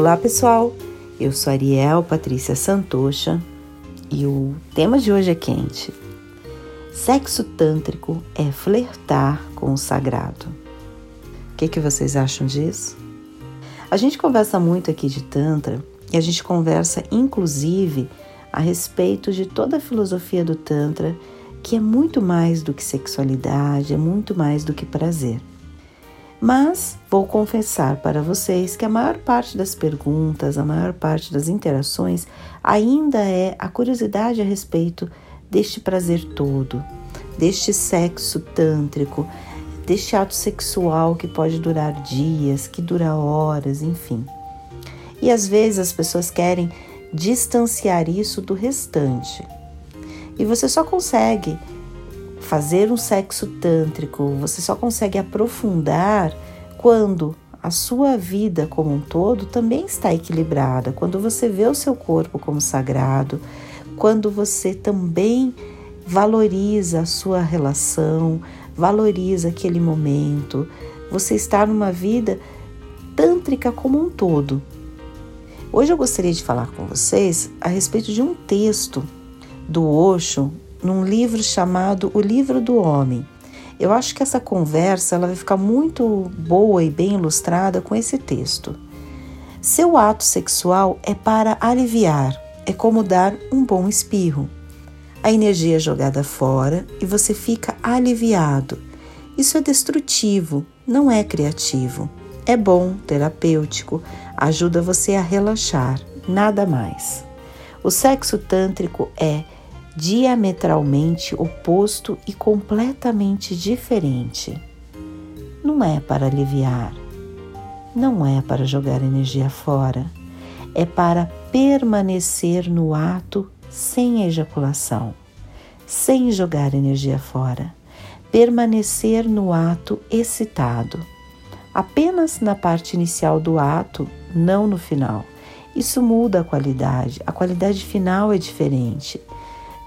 Olá pessoal, eu sou Ariel Patrícia Santocha e o tema de hoje é quente. Sexo tântrico é flertar com o sagrado. O que, que vocês acham disso? A gente conversa muito aqui de Tantra e a gente conversa inclusive a respeito de toda a filosofia do Tantra, que é muito mais do que sexualidade, é muito mais do que prazer. Mas vou confessar para vocês que a maior parte das perguntas, a maior parte das interações ainda é a curiosidade a respeito deste prazer todo, deste sexo tântrico, deste ato sexual que pode durar dias, que dura horas, enfim. E às vezes as pessoas querem distanciar isso do restante. E você só consegue fazer um sexo tântrico, você só consegue aprofundar quando a sua vida como um todo também está equilibrada, quando você vê o seu corpo como sagrado, quando você também valoriza a sua relação, valoriza aquele momento, você está numa vida tântrica como um todo. Hoje eu gostaria de falar com vocês a respeito de um texto do Osho num livro chamado O Livro do Homem. Eu acho que essa conversa ela vai ficar muito boa e bem ilustrada com esse texto. Seu ato sexual é para aliviar, é como dar um bom espirro. A energia é jogada fora e você fica aliviado. Isso é destrutivo, não é criativo. É bom, terapêutico, ajuda você a relaxar, nada mais. O sexo tântrico é diametralmente oposto e completamente diferente. Não é para aliviar, não é para jogar energia fora, é para permanecer no ato sem ejaculação, sem jogar energia fora, permanecer no ato excitado, apenas na parte inicial do ato, não no final. Isso muda a qualidade, a qualidade final é diferente.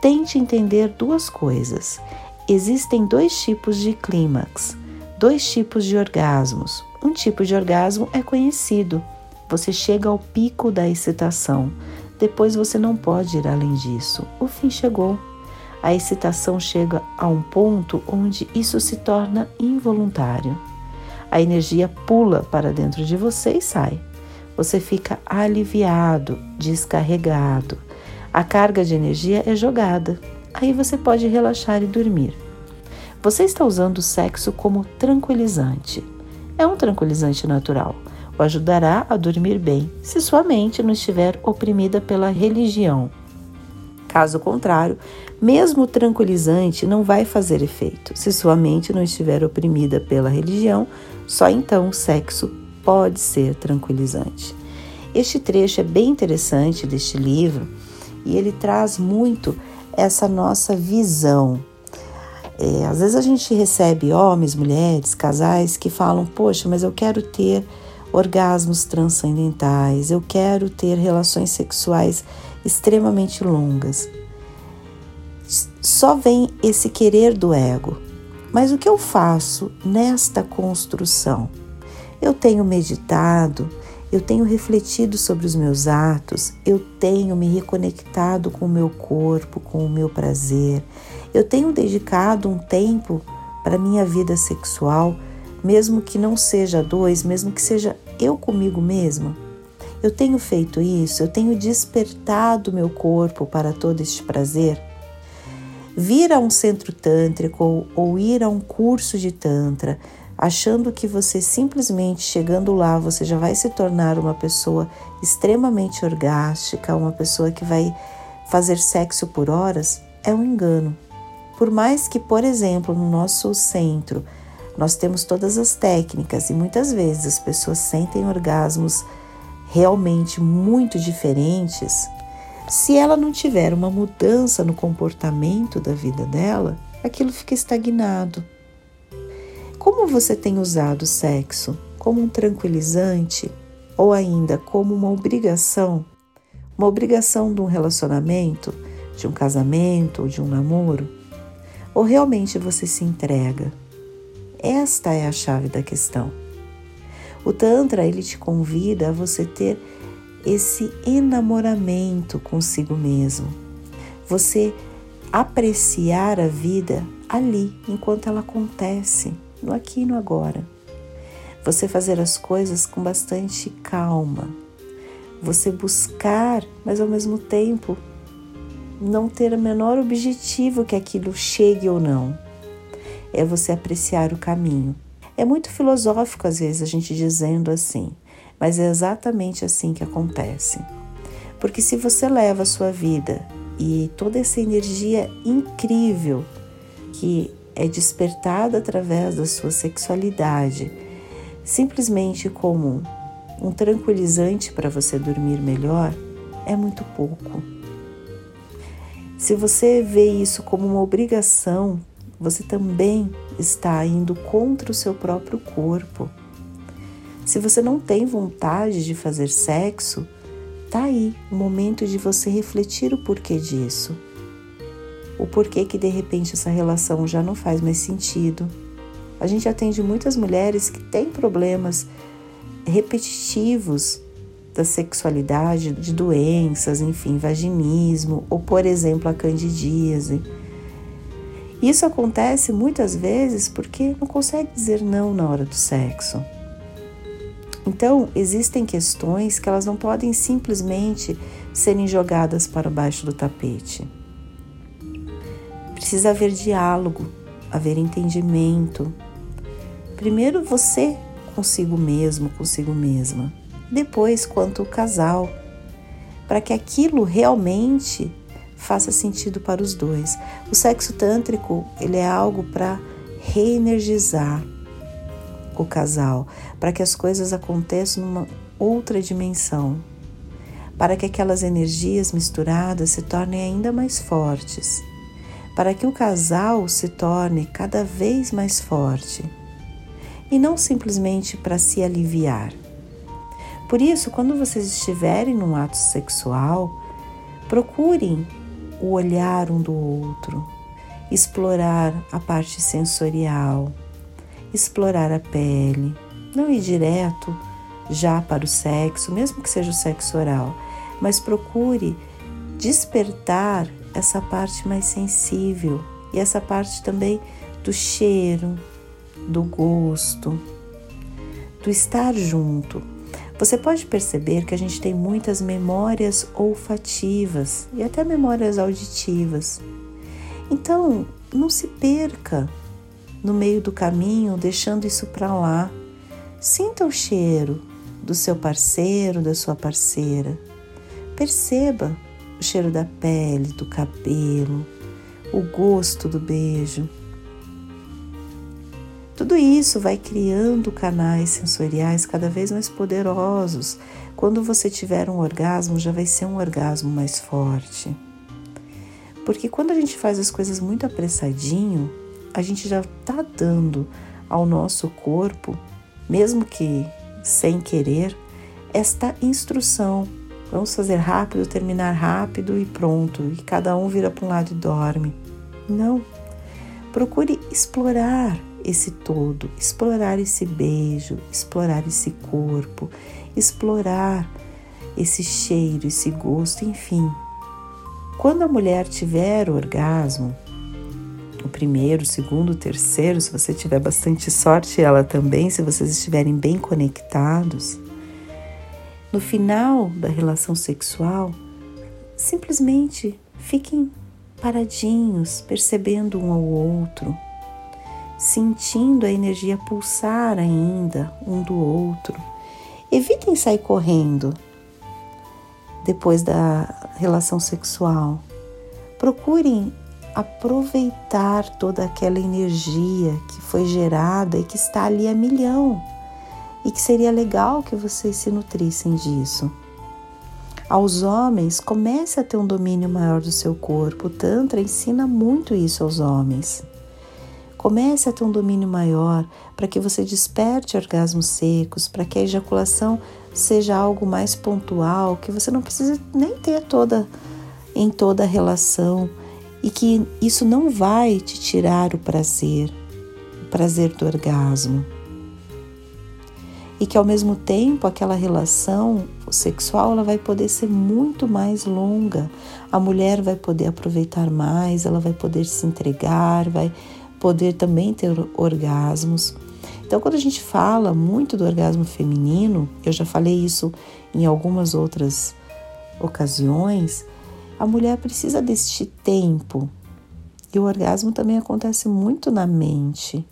Tente entender duas coisas. Existem dois tipos de clímax, dois tipos de orgasmos. Um tipo de orgasmo é conhecido. Você chega ao pico da excitação. Depois você não pode ir além disso. O fim chegou. A excitação chega a um ponto onde isso se torna involuntário. A energia pula para dentro de você e sai. Você fica aliviado, descarregado a carga de energia é jogada. Aí você pode relaxar e dormir. Você está usando o sexo como tranquilizante. É um tranquilizante natural. O ajudará a dormir bem se sua mente não estiver oprimida pela religião. Caso contrário, mesmo o tranquilizante não vai fazer efeito. Se sua mente não estiver oprimida pela religião, só então o sexo pode ser tranquilizante. Este trecho é bem interessante deste livro e ele traz muito essa nossa visão. É, às vezes a gente recebe homens, mulheres, casais que falam: Poxa, mas eu quero ter orgasmos transcendentais, eu quero ter relações sexuais extremamente longas. Só vem esse querer do ego. Mas o que eu faço nesta construção? Eu tenho meditado, eu tenho refletido sobre os meus atos, eu tenho me reconectado com o meu corpo, com o meu prazer, eu tenho dedicado um tempo para minha vida sexual, mesmo que não seja dois, mesmo que seja eu comigo mesma. Eu tenho feito isso, eu tenho despertado meu corpo para todo este prazer. Vir a um centro tântrico ou, ou ir a um curso de tantra achando que você simplesmente chegando lá você já vai se tornar uma pessoa extremamente orgástica, uma pessoa que vai fazer sexo por horas, é um engano. Por mais que, por exemplo, no nosso centro nós temos todas as técnicas e muitas vezes as pessoas sentem orgasmos realmente muito diferentes, se ela não tiver uma mudança no comportamento da vida dela, aquilo fica estagnado. Como você tem usado o sexo? Como um tranquilizante ou ainda como uma obrigação? Uma obrigação de um relacionamento, de um casamento ou de um namoro? Ou realmente você se entrega? Esta é a chave da questão. O Tantra ele te convida a você ter esse enamoramento consigo mesmo. Você apreciar a vida ali, enquanto ela acontece, no aqui e no agora. Você fazer as coisas com bastante calma. Você buscar, mas ao mesmo tempo não ter o menor objetivo que aquilo chegue ou não. É você apreciar o caminho. É muito filosófico às vezes a gente dizendo assim, mas é exatamente assim que acontece. Porque se você leva a sua vida e toda essa energia incrível que é despertada através da sua sexualidade, simplesmente como um tranquilizante para você dormir melhor, é muito pouco. Se você vê isso como uma obrigação, você também está indo contra o seu próprio corpo. Se você não tem vontade de fazer sexo, tá aí o momento de você refletir o porquê disso. O porquê que de repente essa relação já não faz mais sentido. A gente atende muitas mulheres que têm problemas repetitivos da sexualidade, de doenças, enfim, vaginismo, ou por exemplo a candidíase. Isso acontece muitas vezes porque não consegue dizer não na hora do sexo. Então, existem questões que elas não podem simplesmente serem jogadas para baixo do tapete. Precisa haver diálogo, haver entendimento. Primeiro você consigo mesmo, consigo mesma. Depois, quanto o casal, para que aquilo realmente faça sentido para os dois. O sexo tântrico, ele é algo para reenergizar o casal, para que as coisas aconteçam numa outra dimensão, para que aquelas energias misturadas se tornem ainda mais fortes, para que o casal se torne cada vez mais forte e não simplesmente para se aliviar. Por isso, quando vocês estiverem num ato sexual, procurem o olhar um do outro, explorar a parte sensorial, explorar a pele, não ir direto já para o sexo, mesmo que seja o sexo oral, mas procure despertar essa parte mais sensível e essa parte também do cheiro, do gosto, do estar junto, você pode perceber que a gente tem muitas memórias olfativas e até memórias auditivas. Então, não se perca no meio do caminho deixando isso para lá. Sinta o cheiro do seu parceiro, da sua parceira. Perceba o cheiro da pele, do cabelo, o gosto do beijo. Tudo isso vai criando canais sensoriais cada vez mais poderosos. Quando você tiver um orgasmo, já vai ser um orgasmo mais forte. Porque quando a gente faz as coisas muito apressadinho, a gente já está dando ao nosso corpo, mesmo que sem querer, esta instrução. Vamos fazer rápido, terminar rápido e pronto. E cada um vira para um lado e dorme. Não. Procure explorar esse todo, explorar esse beijo, explorar esse corpo, explorar esse cheiro, esse gosto, enfim. Quando a mulher tiver o orgasmo, o primeiro, o segundo, o terceiro, se você tiver bastante sorte, ela também, se vocês estiverem bem conectados, no final da relação sexual, simplesmente fiquem paradinhos, percebendo um ao outro, sentindo a energia pulsar ainda um do outro. Evitem sair correndo depois da relação sexual. Procurem aproveitar toda aquela energia que foi gerada e que está ali a milhão e que seria legal que vocês se nutrissem disso. Aos homens, comece a ter um domínio maior do seu corpo. O Tantra ensina muito isso aos homens. Comece a ter um domínio maior para que você desperte orgasmos secos, para que a ejaculação seja algo mais pontual, que você não precisa nem ter toda em toda a relação e que isso não vai te tirar o prazer, o prazer do orgasmo. E que ao mesmo tempo aquela relação sexual ela vai poder ser muito mais longa. A mulher vai poder aproveitar mais, ela vai poder se entregar, vai poder também ter orgasmos. Então, quando a gente fala muito do orgasmo feminino, eu já falei isso em algumas outras ocasiões, a mulher precisa deste tempo. E o orgasmo também acontece muito na mente.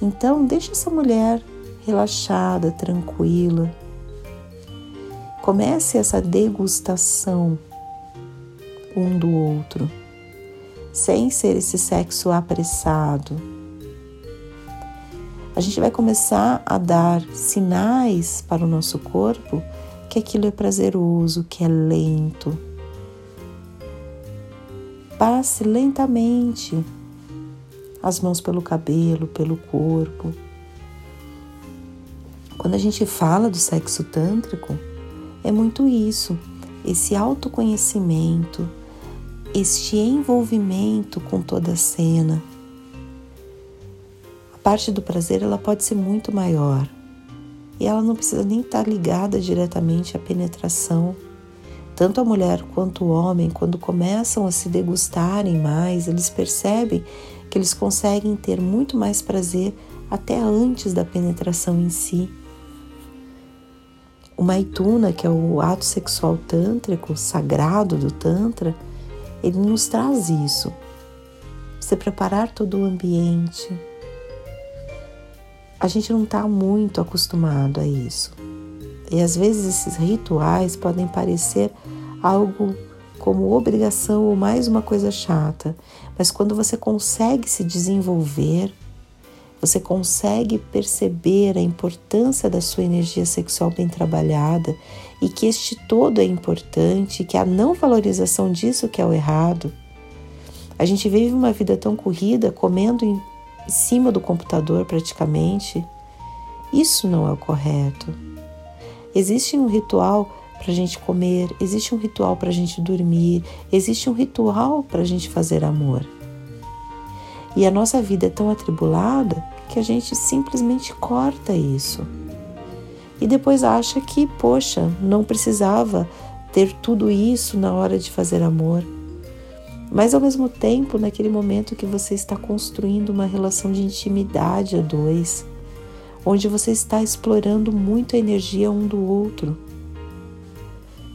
Então, deixa essa mulher relaxada, tranquila. Comece essa degustação um do outro, sem ser esse sexo apressado. A gente vai começar a dar sinais para o nosso corpo que aquilo é prazeroso, que é lento. Passe lentamente as mãos pelo cabelo, pelo corpo quando a gente fala do sexo tântrico, é muito isso, esse autoconhecimento, este envolvimento com toda a cena. A parte do prazer ela pode ser muito maior e ela não precisa nem estar ligada diretamente à penetração. Tanto a mulher quanto o homem, quando começam a se degustarem mais, eles percebem que eles conseguem ter muito mais prazer até antes da penetração em si. O Maituna, que é o ato sexual tântrico, sagrado do Tantra, ele nos traz isso. Você preparar todo o ambiente. A gente não está muito acostumado a isso. E às vezes esses rituais podem parecer algo como obrigação ou mais uma coisa chata, mas quando você consegue se desenvolver, você consegue perceber a importância da sua energia sexual bem trabalhada e que este todo é importante, que a não valorização disso que é o errado. A gente vive uma vida tão corrida, comendo em cima do computador praticamente. Isso não é o correto. Existe um ritual para a gente comer, existe um ritual para a gente dormir, existe um ritual para a gente fazer amor. E a nossa vida é tão atribulada que a gente simplesmente corta isso. E depois acha que, poxa, não precisava ter tudo isso na hora de fazer amor. Mas ao mesmo tempo, naquele momento que você está construindo uma relação de intimidade a dois, onde você está explorando muito a energia um do outro,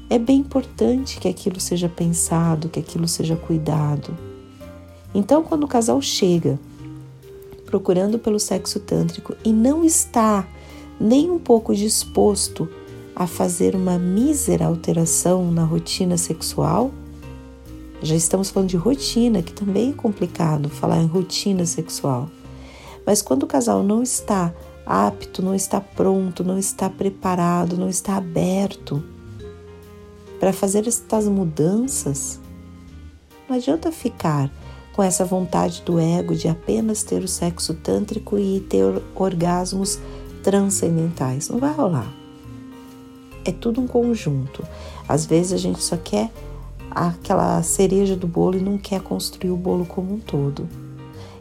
é bem importante que aquilo seja pensado, que aquilo seja cuidado. Então, quando o casal chega procurando pelo sexo tântrico e não está nem um pouco disposto a fazer uma mísera alteração na rotina sexual, já estamos falando de rotina, que também é complicado falar em rotina sexual. Mas quando o casal não está apto, não está pronto, não está preparado, não está aberto para fazer estas mudanças, não adianta ficar com essa vontade do ego de apenas ter o sexo tântrico e ter orgasmos transcendentais. Não vai rolar. É tudo um conjunto. Às vezes a gente só quer aquela cereja do bolo e não quer construir o bolo como um todo.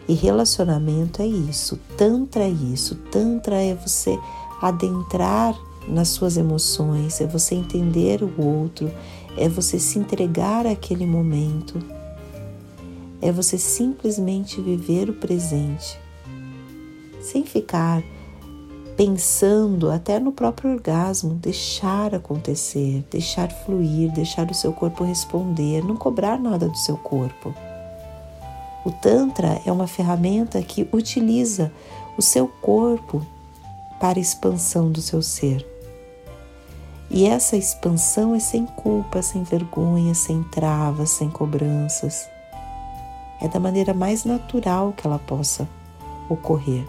E relacionamento é isso, Tantra é isso. Tantra é você adentrar nas suas emoções, é você entender o outro, é você se entregar àquele momento é você simplesmente viver o presente, sem ficar pensando até no próprio orgasmo, deixar acontecer, deixar fluir, deixar o seu corpo responder, não cobrar nada do seu corpo. O Tantra é uma ferramenta que utiliza o seu corpo para a expansão do seu ser. E essa expansão é sem culpa, sem vergonha, sem travas, sem cobranças é da maneira mais natural que ela possa ocorrer.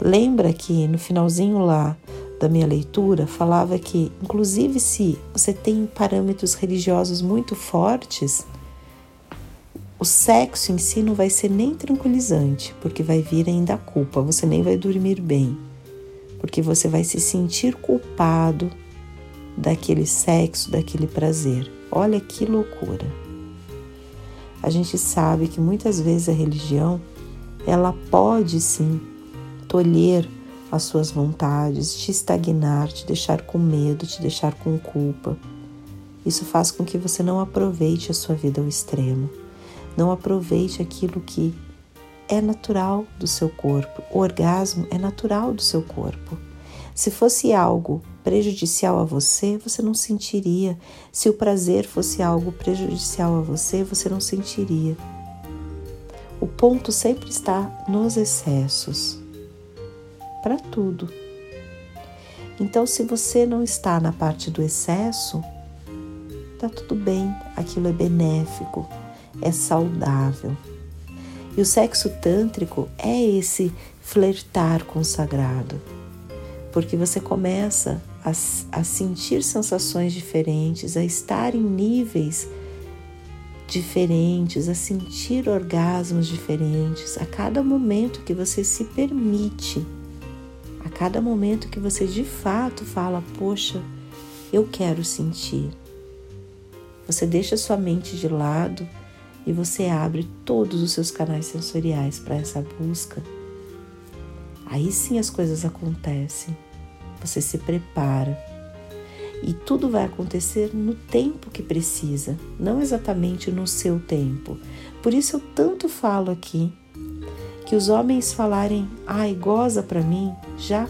Lembra que no finalzinho lá da minha leitura falava que, inclusive, se você tem parâmetros religiosos muito fortes, o sexo em si não vai ser nem tranquilizante, porque vai vir ainda a culpa, você nem vai dormir bem, porque você vai se sentir culpado daquele sexo, daquele prazer. Olha que loucura a gente sabe que muitas vezes a religião ela pode sim tolher as suas vontades, te estagnar, te deixar com medo, te deixar com culpa. Isso faz com que você não aproveite a sua vida ao extremo, não aproveite aquilo que é natural do seu corpo. O orgasmo é natural do seu corpo. Se fosse algo prejudicial a você, você não sentiria. Se o prazer fosse algo prejudicial a você, você não sentiria. O ponto sempre está nos excessos. Para tudo. Então, se você não está na parte do excesso, tá tudo bem, aquilo é benéfico, é saudável. E o sexo tântrico é esse flertar com o sagrado, porque você começa a, a sentir sensações diferentes, a estar em níveis diferentes, a sentir orgasmos diferentes a cada momento que você se permite, a cada momento que você de fato fala: Poxa, eu quero sentir. Você deixa sua mente de lado e você abre todos os seus canais sensoriais para essa busca, aí sim as coisas acontecem. Você se prepara e tudo vai acontecer no tempo que precisa, não exatamente no seu tempo. Por isso eu tanto falo aqui que os homens falarem, ai, goza para mim, já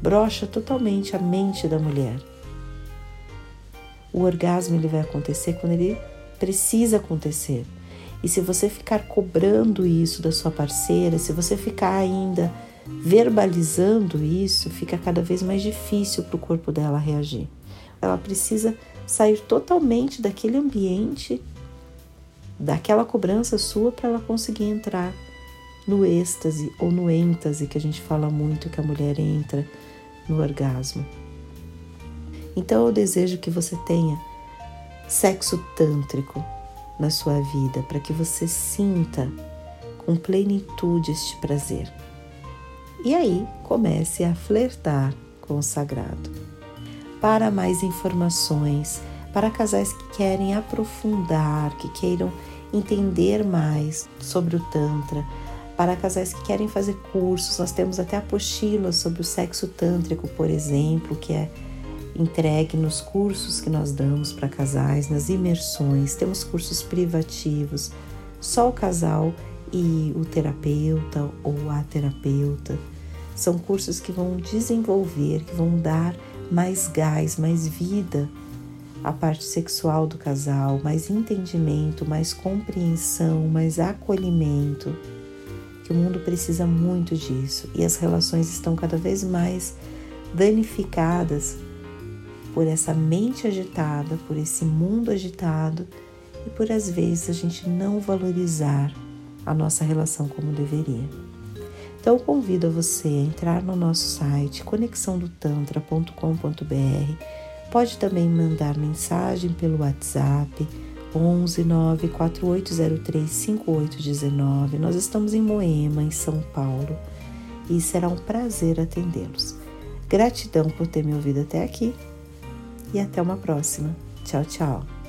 brocha totalmente a mente da mulher. O orgasmo ele vai acontecer quando ele precisa acontecer. E se você ficar cobrando isso da sua parceira, se você ficar ainda verbalizando isso, fica cada vez mais difícil para o corpo dela reagir. Ela precisa sair totalmente daquele ambiente, daquela cobrança sua, para ela conseguir entrar no êxtase ou no êntase, que a gente fala muito que a mulher entra no orgasmo. Então eu desejo que você tenha sexo tântrico, na sua vida, para que você sinta com plenitude este prazer. E aí comece a flertar com o sagrado. Para mais informações, para casais que querem aprofundar, que queiram entender mais sobre o Tantra, para casais que querem fazer cursos, nós temos até apostilas sobre o sexo tântrico, por exemplo, que é entregue nos cursos que nós damos para casais, nas imersões, temos cursos privativos, só o casal e o terapeuta ou a terapeuta. São cursos que vão desenvolver, que vão dar mais gás, mais vida à parte sexual do casal, mais entendimento, mais compreensão, mais acolhimento. Que o mundo precisa muito disso e as relações estão cada vez mais danificadas por essa mente agitada, por esse mundo agitado e por às vezes a gente não valorizar a nossa relação como deveria. Então convido a você a entrar no nosso site conexãodotantra.com.br. Pode também mandar mensagem pelo WhatsApp 11 94803 5819. Nós estamos em Moema, em São Paulo, e será um prazer atendê-los. Gratidão por ter me ouvido até aqui e até uma próxima. Tchau, tchau.